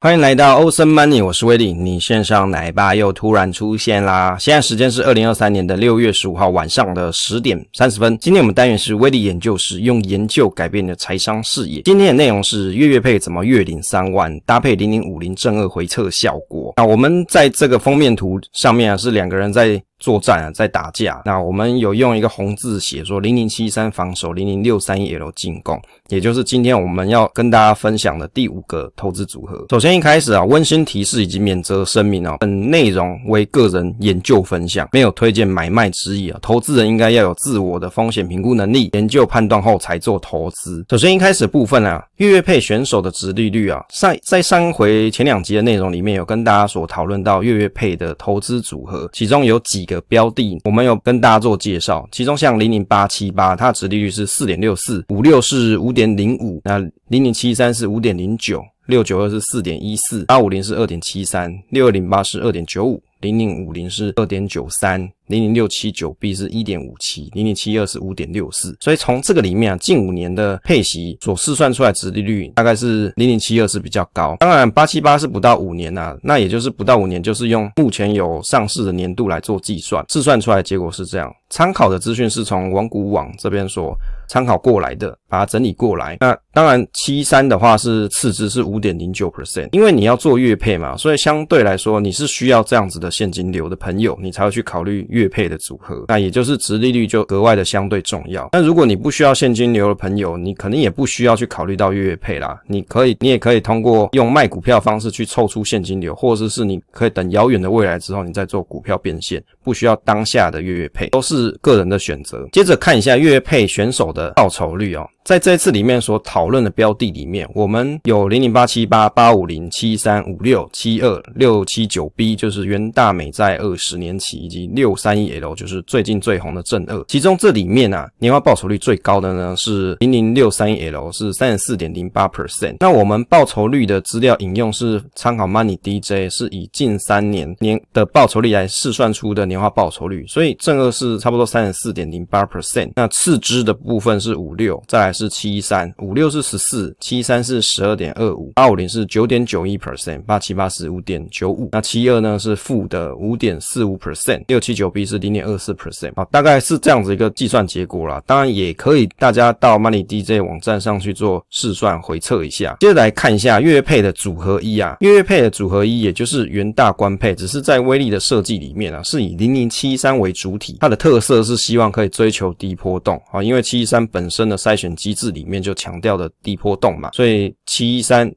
欢迎来到欧森 Money，我是威利。你线上奶爸又突然出现啦！现在时间是二零二三年的六月十五号晚上的十点三十分。今天我们单元是威利研究室，用研究改变你的财商视野。今天的内容是月月配怎么月领三万，搭配零零五零正二回测效果。那我们在这个封面图上面啊，是两个人在。作战啊，在打架。那我们有用一个红字写说零零七三防守，零零六三一 L 进攻，也就是今天我们要跟大家分享的第五个投资组合。首先一开始啊，温馨提示以及免责声明啊，本内容为个人研究分享，没有推荐买卖之意啊。投资人应该要有自我的风险评估能力，研究判断后才做投资。首先一开始部分啊，月月配选手的殖利率啊，上在上回前两集的内容里面有跟大家所讨论到月月配的投资组合，其中有几。个标的，我们有跟大家做介绍，其中像零零八七八，它的殖利率是四点六四，五六是五点零五，那零零七三是五点零九，六九二是四点一四，八五零是二点七三，六二零八是二点九五，零零五零是二点九三。零零六七九 B 是一点五七，零零七二是五点六四，所以从这个里面啊，近五年的配息所试算出来殖利率大概是零零七二是比较高。当然八七八是不到五年呐、啊，那也就是不到五年，就是用目前有上市的年度来做计算，试算出来结果是这样。参考的资讯是从网股网这边所参考过来的，把它整理过来。那当然七三的话是次之是五点零九 percent，因为你要做月配嘛，所以相对来说你是需要这样子的现金流的朋友，你才会去考虑月。配的组合，那也就是殖利率就格外的相对重要。那如果你不需要现金流的朋友，你可能也不需要去考虑到月月配啦。你可以，你也可以通过用卖股票方式去凑出现金流，或者是你可以等遥远的未来之后，你再做股票变现，不需要当下的月月配，都是个人的选择。接着看一下月月配选手的报酬率哦。在这次里面所讨论的标的里面，我们有零零八七八、八五零、七三五六、七二六七九 B，就是元大美债二十年期，以及六三一 L，就是最近最红的正二。其中这里面啊，年化报酬率最高的呢是零零六三一 L，是三十四点零八 percent。那我们报酬率的资料引用是参考 Money DJ，是以近三年年的报酬率来试算出的年化报酬率，所以正二是差不多三十四点零八 percent。那次之的部分是五六，再来。是七三五六是十四，七三是十二点二五，八五零是九点九一 percent，八七八是五点九五，那七二呢是负的五点四五 percent，六七九 B 是零点二四 percent，好，大概是这样子一个计算结果啦。当然也可以大家到 Money DJ 网站上去做试算回测一下。接着来看一下月配的组合一啊，月月配的组合一也就是元大官配，只是在威力的设计里面啊，是以零零七三为主体，它的特色是希望可以追求低波动啊，因为七三本身的筛选机。机制里面就强调的低波动嘛，所以七一三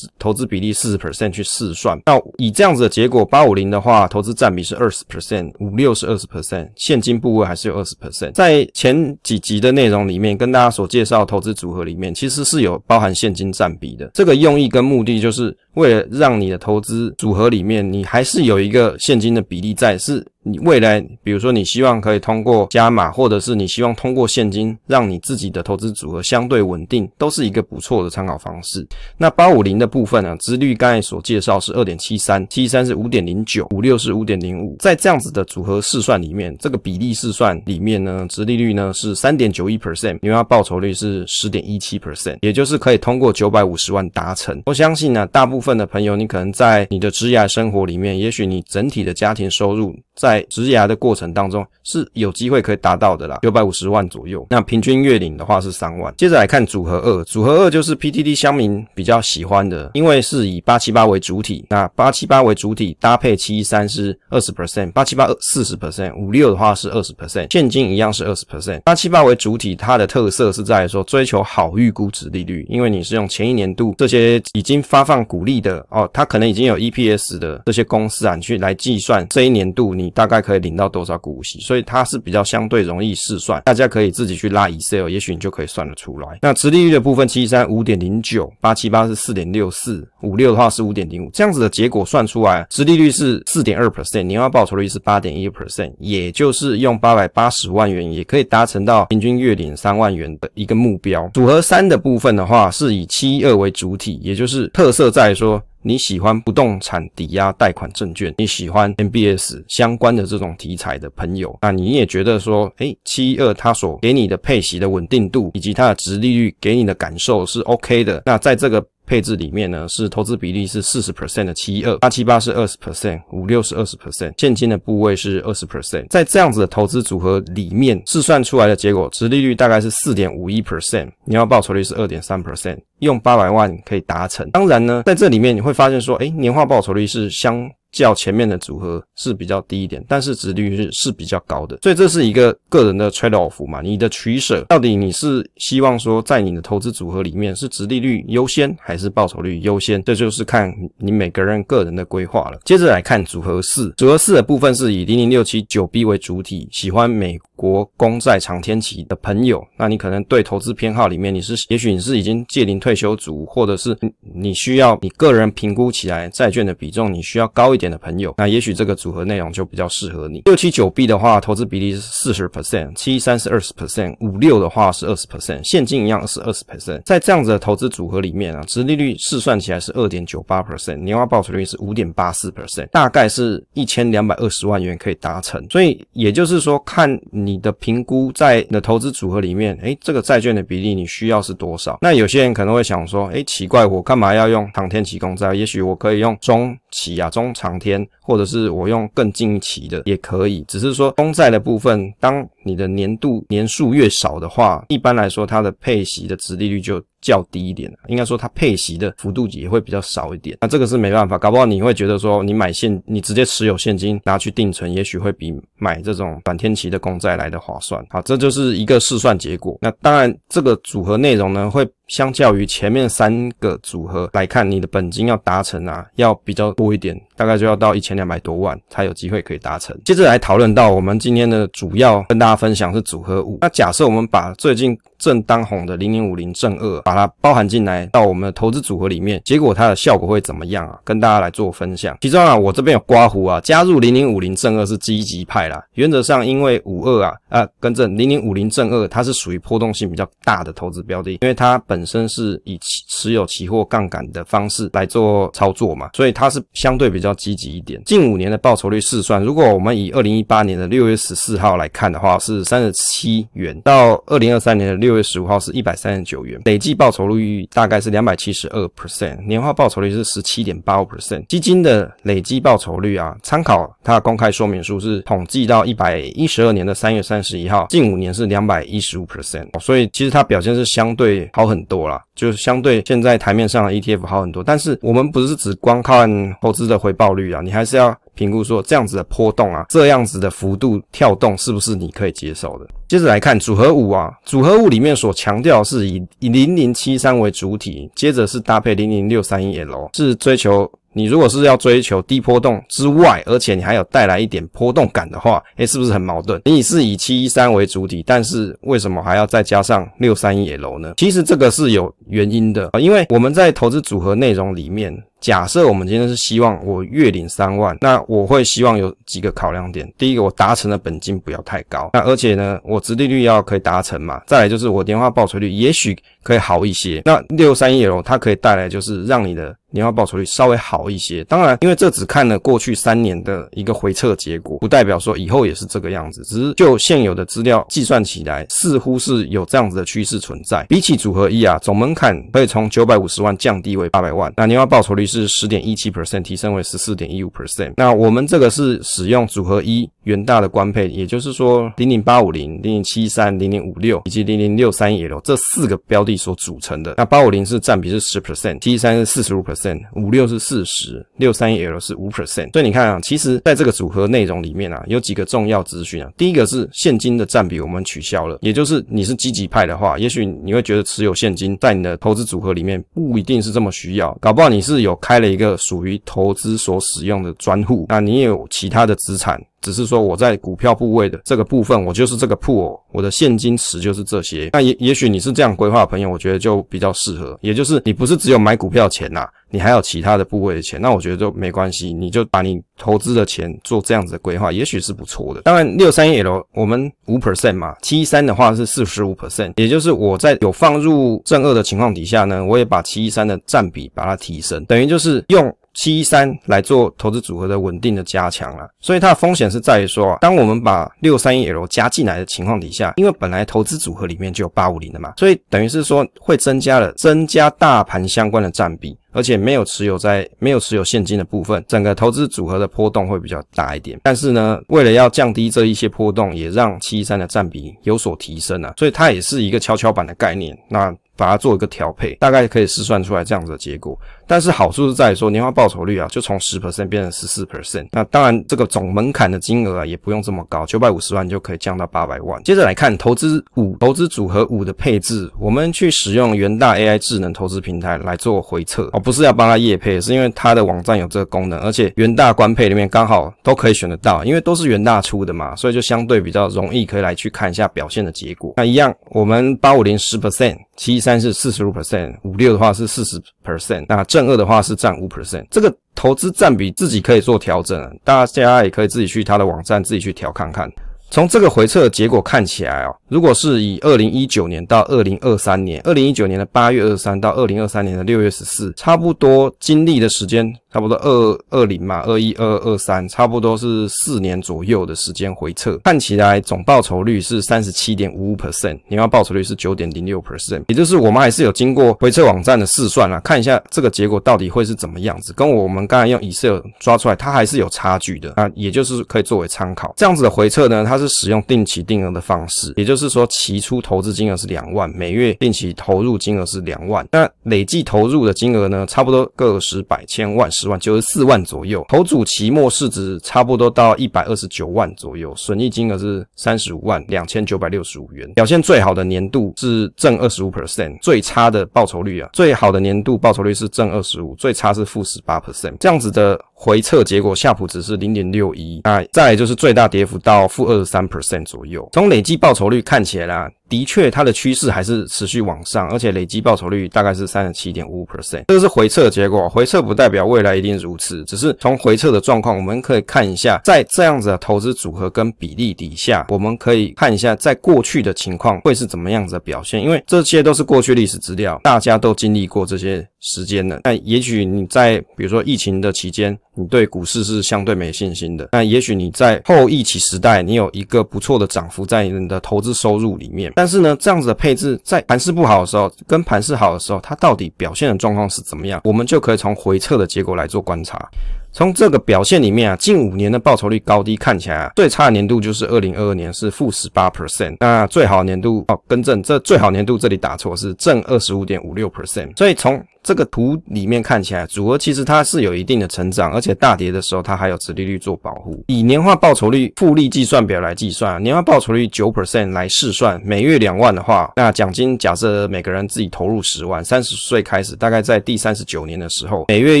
投资比例四十 percent 去试算，那以这样子的结果，八五零的话投资占比是二十 percent，五六是二十 percent，现金部位还是有二十 percent。在前几集的内容里面，跟大家所介绍投资组合里面，其实是有包含现金占比的。这个用意跟目的就是为了让你的投资组合里面，你还是有一个现金的比例在，是。你未来，比如说你希望可以通过加码，或者是你希望通过现金，让你自己的投资组合相对稳定，都是一个不错的参考方式。那八五零的部分呢，殖率刚才所介绍是二点七三，七三是五点零九，五六是五点零五。在这样子的组合试算里面，这个比例试算里面呢，殖利率呢是三点九一 percent，因为它报酬率是十点一七 percent，也就是可以通过九百五十万达成。我相信呢，大部分的朋友，你可能在你的职业生活里面，也许你整体的家庭收入。在职涯的过程当中是有机会可以达到的啦，九百五十万左右。那平均月领的话是三万。接着来看组合二，组合二就是 PTT 乡民比较喜欢的，因为是以八七八为主体。那八七八为主体搭配七一三是二十 percent，八七八四十 percent，五六的话是二十 percent，现金一样是二十 percent。八七八为主体，它的特色是在说追求好预估值利率，因为你是用前一年度这些已经发放股利的哦，它可能已经有 EPS 的这些公司啊，你去来计算这一年度你。你大概可以领到多少股息，所以它是比较相对容易试算，大家可以自己去拉 Excel，也许你就可以算得出来。那殖利率的部分，七三五点零九，八七八是四点六四，五六的话是五点零五，这样子的结果算出来，殖利率是四点二 percent，年化报酬率是八点一 percent，也就是用八百八十万元也可以达成到平均月领三万元的一个目标。组合三的部分的话，是以七二为主体，也就是特色在说。你喜欢不动产抵押贷款证券，你喜欢 MBS 相关的这种题材的朋友，那你也觉得说，诶，七二它所给你的配息的稳定度，以及它的殖利率给你的感受是 OK 的。那在这个配置里面呢，是投资比例是四十 percent 的七二，八七八是二十 percent，五六是二十 percent，现金的部位是二十 percent。在这样子的投资组合里面，试算出来的结果，殖利率大概是四点五一 percent，年化报酬率是二点三 percent，用八百万可以达成。当然呢，在这里面你会发现说，诶，年化报酬率是相。较前面的组合是比较低一点，但是殖利率是是比较高的，所以这是一个个人的 trade off 嘛，你的取舍到底你是希望说在你的投资组合里面是殖利率优先还是报酬率优先，这就是看你每个人个人的规划了。接着来看组合四，组合四的部分是以零零六七九 B 为主体，喜欢美国公债长天期的朋友，那你可能对投资偏好里面你是，也许你是已经届龄退休族，或者是你需要你个人评估起来债券的比重你需要高一点。的朋友，那也许这个组合内容就比较适合你。六七九 B 的话，投资比例是四十 percent，七三是二十 percent，五六的话是二十 percent，现金一样是二十 percent。在这样子的投资组合里面啊，殖利率试算起来是二点九八 percent，年化报酬率是五点八四 percent，大概是一千两百二十万元可以达成。所以也就是说，看你你的评估，在你的投资组合里面，诶，这个债券的比例你需要是多少？那有些人可能会想说，诶，奇怪，我干嘛要用长天期公债？也许我可以用中期啊，中长天，或者是我用更近期的也可以，只是说公债的部分，当你的年度年数越少的话，一般来说它的配息的殖利率就较低一点，应该说它配息的幅度也会比较少一点。那这个是没办法，搞不好你会觉得说，你买现，你直接持有现金拿去定存，也许会比买这种短天期的公债来的划算。好，这就是一个试算结果。那当然，这个组合内容呢，会相较于前面三个组合来看，你的本金要达成啊，要比较多一点，大概就要到一千两百多万才有机会可以达成。接着来讨论到我们今天的主要跟大家分享是组合五。那假设我们把最近正当红的零零五零正二，把它包含进来到我们的投资组合里面，结果它的效果会怎么样啊？跟大家来做分享。其中啊，我这边有刮胡啊，加入零零五零正二是积极派啦。原则上，因为五二啊啊，跟着零零五零正二，它是属于波动性比较大的投资标的，因为它本身是以持有期货杠杆的方式来做操作嘛，所以它是相对比较积极一点。近五年的报酬率试算，如果我们以二零一八年的六月十四号来看的话，是三十七元，到二零二三年的六。月十五号是一百三十九元，累计报酬率大概是两百七十二 percent，年化报酬率是十七点八五 percent。基金的累计报酬率啊，参考它的公开说明书是统计到一百一十二年的三月三十一号，近五年是两百一十五 percent，所以其实它表现是相对好很多啦，就是相对现在台面上的 ETF 好很多。但是我们不是只光看投资的回报率啊，你还是要。评估说这样子的波动啊，这样子的幅度跳动是不是你可以接受的？接着来看组合五啊，组合五里面所强调是以以零零七三为主体，接着是搭配零零六三一 L，是追求。你如果是要追求低波动之外，而且你还有带来一点波动感的话，诶，是不是很矛盾？你是以七一三为主体，但是为什么还要再加上六三一 L 呢？其实这个是有原因的啊，因为我们在投资组合内容里面，假设我们今天是希望我月领三万，那我会希望有几个考量点。第一个，我达成的本金不要太高，那而且呢，我殖利率要可以达成嘛。再来就是我年化报酬率也许可以好一些。那六三一 L 它可以带来就是让你的。年化报酬率稍微好一些，当然，因为这只看了过去三年的一个回测结果，不代表说以后也是这个样子。只是就现有的资料计算起来，似乎是有这样子的趋势存在。比起组合一啊，总门槛可以从九百五十万降低为八百万，那年化报酬率是是十点一七 percent 提升为十四点一五 percent。那我们这个是使用组合一元大的官配，也就是说零零八五零、零零七三、零零五六以及零零六三 L 这四个标的所组成的。那八五零是占比是十 percent，七三是四十五 percent。五六是四十，六三一 L 是五 percent，所以你看啊，其实在这个组合内容里面啊，有几个重要资讯啊。第一个是现金的占比我们取消了，也就是你是积极派的话，也许你会觉得持有现金在你的投资组合里面不一定是这么需要，搞不好你是有开了一个属于投资所使用的专户，那你也有其他的资产。只是说我在股票部位的这个部分，我就是这个铺我的现金池就是这些。那也也许你是这样规划的朋友，我觉得就比较适合。也就是你不是只有买股票钱呐，你还有其他的部位的钱，那我觉得就没关系，你就把你投资的钱做这样子的规划，也许是不错的。当然，六三一 L 我们五 percent 嘛，七三的话是四十五 percent，也就是我在有放入正二的情况底下呢，我也把七一三的占比把它提升，等于就是用。七一三来做投资组合的稳定的加强了。所以它的风险是在于说啊，当我们把六三一 L 加进来的情况底下，因为本来投资组合里面就有八五零的嘛，所以等于是说会增加了增加大盘相关的占比。而且没有持有在没有持有现金的部分，整个投资组合的波动会比较大一点。但是呢，为了要降低这一些波动，也让七一三的占比有所提升啊，所以它也是一个跷跷板的概念。那把它做一个调配，大概可以试算出来这样子的结果。但是好处是在于说，年化报酬率啊，就从十 percent 变成十四 percent。那当然，这个总门槛的金额啊，也不用这么高，九百五十万就可以降到八百万。接着来看投资五，投资组合五的配置，我们去使用元大 AI 智能投资平台来做回测哦，不是要帮他业配，是因为他的网站有这个功能，而且元大官配里面刚好都可以选得到，因为都是元大出的嘛，所以就相对比较容易可以来去看一下表现的结果。那一样，我们八五零十 percent。七三是四十五 percent，五六的话是四十 percent，那正二的话是占五 percent，这个投资占比自己可以做调整，大家也可以自己去他的网站自己去调看看。从这个回测的结果看起来哦，如果是以二零一九年到二零二三年，二零一九年的八月二十三到二零二三年的六月十四，差不多经历的时间。差不多二二零嘛，二一、二二、二三，差不多是四年左右的时间回测，看起来总报酬率是三十七点五五 percent，年化报酬率是九点零六 percent，也就是我们还是有经过回测网站的试算啊，看一下这个结果到底会是怎么样子，跟我们刚才用 Excel 抓出来，它还是有差距的啊，也就是可以作为参考。这样子的回测呢，它是使用定期定额的方式，也就是说期初投资金额是两万，每月定期投入金额是两万，那累计投入的金额呢，差不多个十百千万十。万九十四万左右，投组期末市值差不多到一百二十九万左右，损益金额是三十五万两千九百六十五元。表现最好的年度是正二十五 percent，最差的报酬率啊，最好的年度报酬率是正二十五，最差是负十八 percent。这样子的回测结果，夏普值是零点六一，那再来就是最大跌幅到负二十三 percent 左右。从累计报酬率看起来啦。的确，它的趋势还是持续往上，而且累积报酬率大概是三十七点五五 percent。这个是回测的结果，回测不代表未来一定如此，只是从回测的状况，我们可以看一下，在这样子的投资组合跟比例底下，我们可以看一下在过去的情况会是怎么样子的表现，因为这些都是过去历史资料，大家都经历过这些时间了。那也许你在比如说疫情的期间，你对股市是相对没信心的，那也许你在后疫情时代，你有一个不错的涨幅在你的投资收入里面。但是呢，这样子的配置在盘势不好的时候，跟盘势好的时候，它到底表现的状况是怎么样？我们就可以从回撤的结果来做观察。从这个表现里面啊，近五年的报酬率高低看起来啊，最差的年度就是二零二二年是负十八 percent，那最好年度哦，更正，这最好年度这里打错是正二十五点五六 percent，所以从这个图里面看起来，组合其实它是有一定的成长，而且大跌的时候它还有殖利率做保护。以年化报酬率复利计算表来计算，年化报酬率九 percent 来试算，每月两万的话，那奖金假设每个人自己投入十万，三十岁开始，大概在第三十九年的时候，每月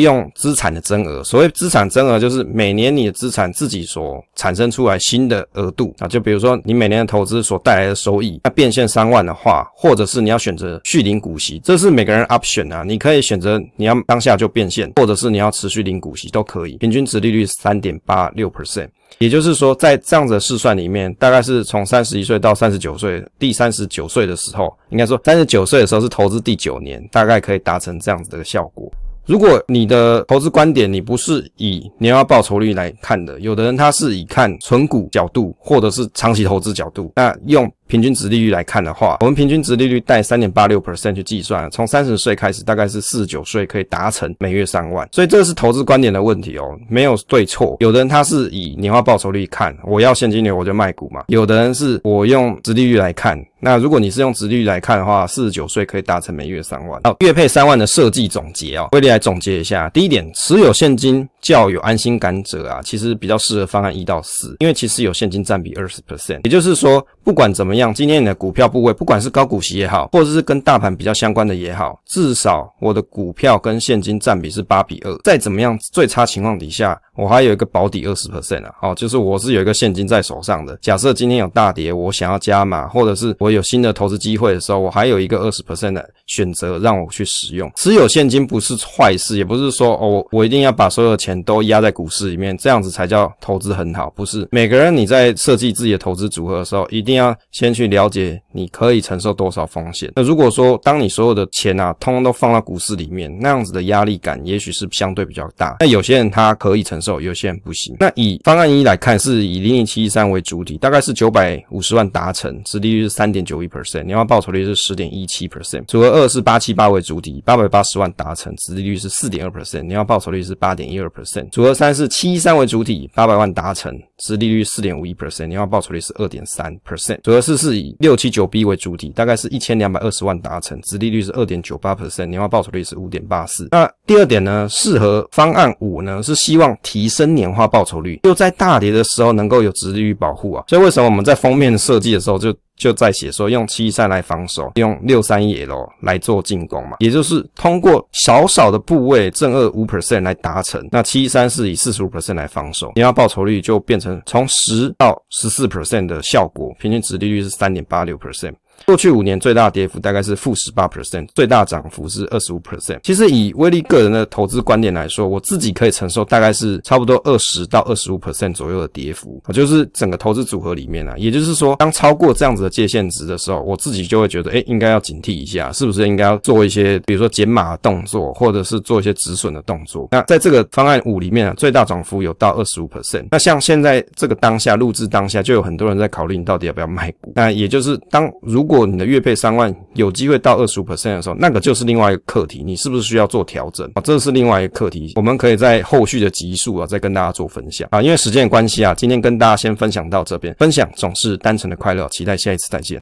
用资产的增额，所谓资资产增额就是每年你的资产自己所产生出来新的额度啊，就比如说你每年的投资所带来的收益，那变现三万的话，或者是你要选择续领股息，这是每个人 option 啊，你可以。选择你要当下就变现，或者是你要持续领股息都可以。平均值利率三点八六 percent，也就是说，在这样子的试算里面，大概是从三十一岁到三十九岁，第三十九岁的时候，应该说三十九岁的时候是投资第九年，大概可以达成这样子的效果。如果你的投资观点你不是以年化报酬率来看的，有的人他是以看存股角度，或者是长期投资角度，那用。平均值利率来看的话，我们平均值利率带三点八六 percent 去计算，从三十岁开始，大概是四十九岁可以达成每月三万。所以这个是投资观点的问题哦，没有对错。有的人他是以年化报酬率看，我要现金流我就卖股嘛。有的人是我用值利率来看，那如果你是用值利率来看的话，四十九岁可以达成每月三万。好，月配三万的设计总结哦，威力来总结一下。第一点，持有现金较有安心感者啊，其实比较适合方案一到四，因为其实有现金占比二十 percent，也就是说。不管怎么样，今天你的股票部位，不管是高股息也好，或者是跟大盘比较相关的也好，至少我的股票跟现金占比是八比二。再怎么样，最差情况底下，我还有一个保底二十 percent 啊，哦，就是我是有一个现金在手上的。假设今天有大跌，我想要加码，或者是我有新的投资机会的时候，我还有一个二十 percent 的选择让我去使用。持有现金不是坏事，也不是说哦，我一定要把所有的钱都压在股市里面，这样子才叫投资很好，不是？每个人你在设计自己的投资组合的时候，一定要先去了解你可以承受多少风险。那如果说当你所有的钱啊，通通都放到股市里面，那样子的压力感也许是相对比较大。那有些人他可以承受，有些人不行。那以方案一来看，是以零零七一三为主体，大概是九百五十万达成，殖利率是三点九一 percent，年化报酬率是十点一七 percent。组合二是八七八为主体，八百八十万达成，殖利率是四点二 percent，年化报酬率是八点一二 percent。组合三是七一三为主体，八百万达成，殖利率四点五一 percent，年化报酬率是二点三 percent。组合四是以六七九 B 为主体，大概是一千两百二十万达成，殖利率是二点九八 percent，年化报酬率是五点八四。那第二点呢，适合方案五呢，是希望提升年化报酬率，又在大跌的时候能够有殖利率保护啊。所以为什么我们在封面设计的时候就就在写说用七三来防守，用六三一 L 来做进攻嘛，也就是通过少少的部位正二五 percent 来达成。那七三是以四十五 percent 来防守，你要报酬率就变成从十到十四 percent 的效果，平均值利率是三点八六 percent。过去五年最大跌幅大概是负十八 percent，最大涨幅是二十五 percent。其实以威利个人的投资观点来说，我自己可以承受大概是差不多二十到二十五 percent 左右的跌幅，就是整个投资组合里面啊。也就是说，当超过这样子的界限值的时候，我自己就会觉得，诶，应该要警惕一下，是不是应该要做一些，比如说减码的动作，或者是做一些止损的动作。那在这个方案五里面啊，最大涨幅有到二十五 percent。那像现在这个当下录制当下，就有很多人在考虑你到底要不要卖股。那也就是当如如果你的月配三万有机会到二十五 percent 的时候，那个就是另外一个课题，你是不是需要做调整啊？这是另外一个课题，我们可以在后续的集数啊再跟大家做分享啊。因为时间关系啊，今天跟大家先分享到这边，分享总是单纯的快乐，期待下一次再见。